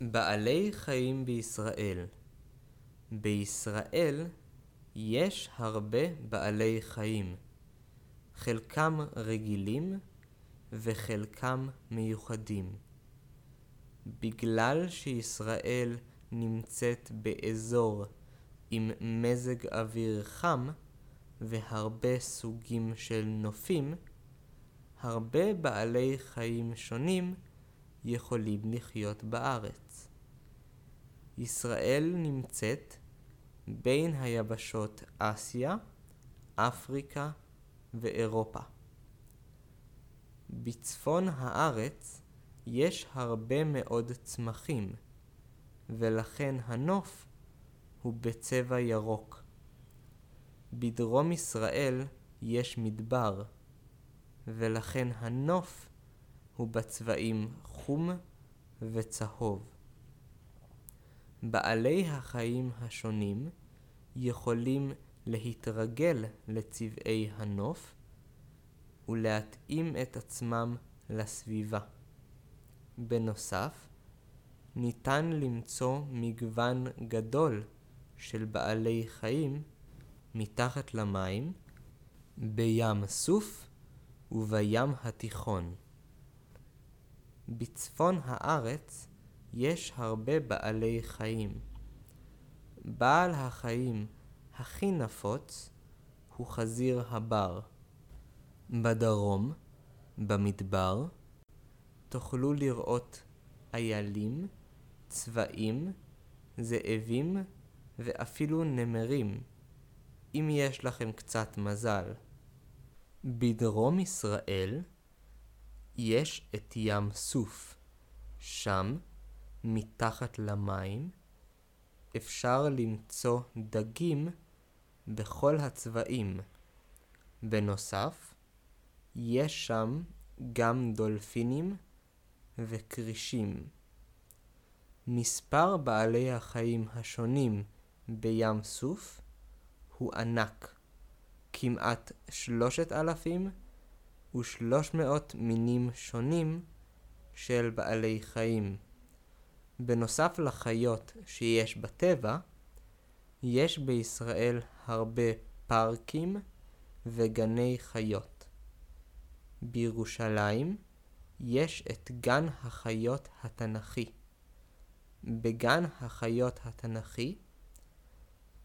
בעלי חיים בישראל בישראל יש הרבה בעלי חיים, חלקם רגילים וחלקם מיוחדים. בגלל שישראל נמצאת באזור עם מזג אוויר חם והרבה סוגים של נופים, הרבה בעלי חיים שונים יכולים לחיות בארץ. ישראל נמצאת בין היבשות אסיה, אפריקה ואירופה. בצפון הארץ יש הרבה מאוד צמחים, ולכן הנוף הוא בצבע ירוק. בדרום ישראל יש מדבר, ולכן הנוף הוא בצבעים חום וצהוב. בעלי החיים השונים יכולים להתרגל לצבעי הנוף ולהתאים את עצמם לסביבה. בנוסף, ניתן למצוא מגוון גדול של בעלי חיים מתחת למים, בים סוף ובים התיכון. בצפון הארץ יש הרבה בעלי חיים. בעל החיים הכי נפוץ הוא חזיר הבר. בדרום, במדבר, תוכלו לראות איילים, צבעים, זאבים ואפילו נמרים, אם יש לכם קצת מזל. בדרום ישראל יש את ים סוף. שם, מתחת למים, אפשר למצוא דגים בכל הצבעים. בנוסף, יש שם גם דולפינים וכרישים. מספר בעלי החיים השונים בים סוף הוא ענק, כמעט שלושת אלפים ושלוש מאות מינים שונים של בעלי חיים. בנוסף לחיות שיש בטבע, יש בישראל הרבה פארקים וגני חיות. בירושלים יש את גן החיות התנ"כי. בגן החיות התנ"כי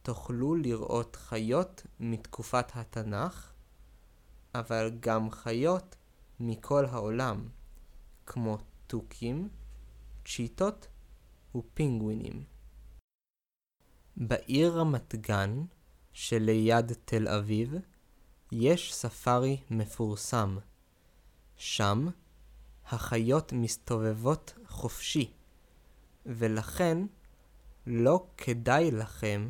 תוכלו לראות חיות מתקופת התנ"ך, אבל גם חיות מכל העולם, כמו תוכים, צ'יטות ופינגווינים. בעיר רמת גן, שליד תל אביב, יש ספארי מפורסם. שם החיות מסתובבות חופשי, ולכן לא כדאי לכם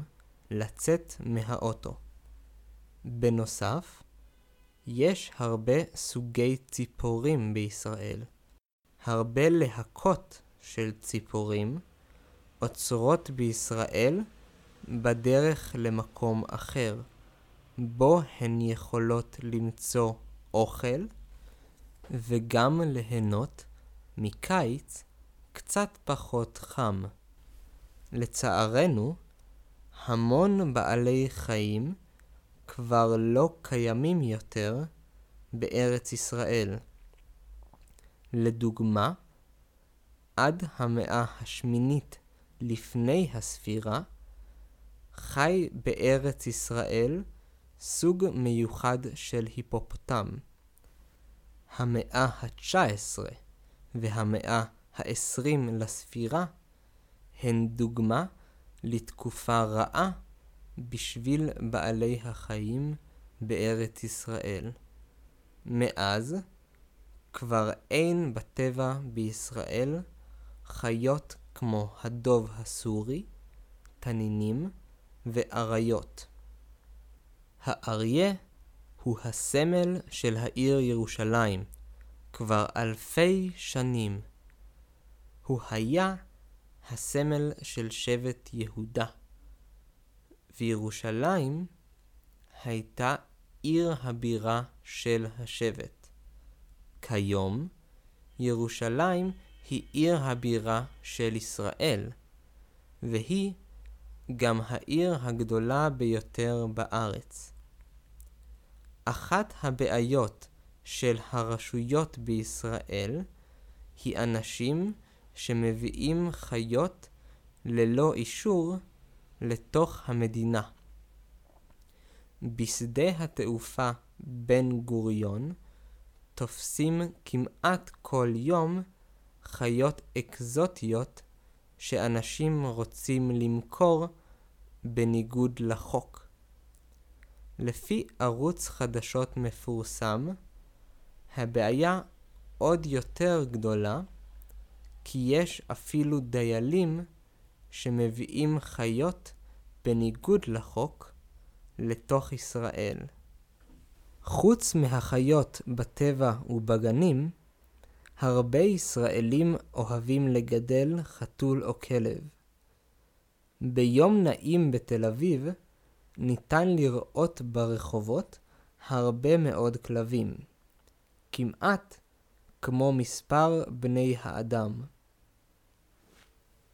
לצאת מהאוטו. בנוסף, יש הרבה סוגי ציפורים בישראל. הרבה להקות של ציפורים עוצרות בישראל בדרך למקום אחר, בו הן יכולות למצוא אוכל וגם ליהנות מקיץ קצת פחות חם. לצערנו, המון בעלי חיים כבר לא קיימים יותר בארץ ישראל. לדוגמה, עד המאה השמינית לפני הספירה, חי בארץ ישראל סוג מיוחד של היפופוטם. המאה ה-19 והמאה ה-20 לספירה הן דוגמה לתקופה רעה בשביל בעלי החיים בארץ ישראל. מאז כבר אין בטבע בישראל חיות כמו הדוב הסורי, תנינים ואריות. האריה הוא הסמל של העיר ירושלים כבר אלפי שנים. הוא היה הסמל של שבט יהודה. וירושלים הייתה עיר הבירה של השבט. כיום ירושלים היא עיר הבירה של ישראל, והיא גם העיר הגדולה ביותר בארץ. אחת הבעיות של הרשויות בישראל היא אנשים שמביאים חיות ללא אישור לתוך המדינה. בשדה התעופה בן גוריון תופסים כמעט כל יום חיות אקזוטיות שאנשים רוצים למכור בניגוד לחוק. לפי ערוץ חדשות מפורסם, הבעיה עוד יותר גדולה, כי יש אפילו דיילים שמביאים חיות בניגוד לחוק לתוך ישראל. חוץ מהחיות בטבע ובגנים, הרבה ישראלים אוהבים לגדל חתול או כלב. ביום נעים בתל אביב ניתן לראות ברחובות הרבה מאוד כלבים, כמעט כמו מספר בני האדם.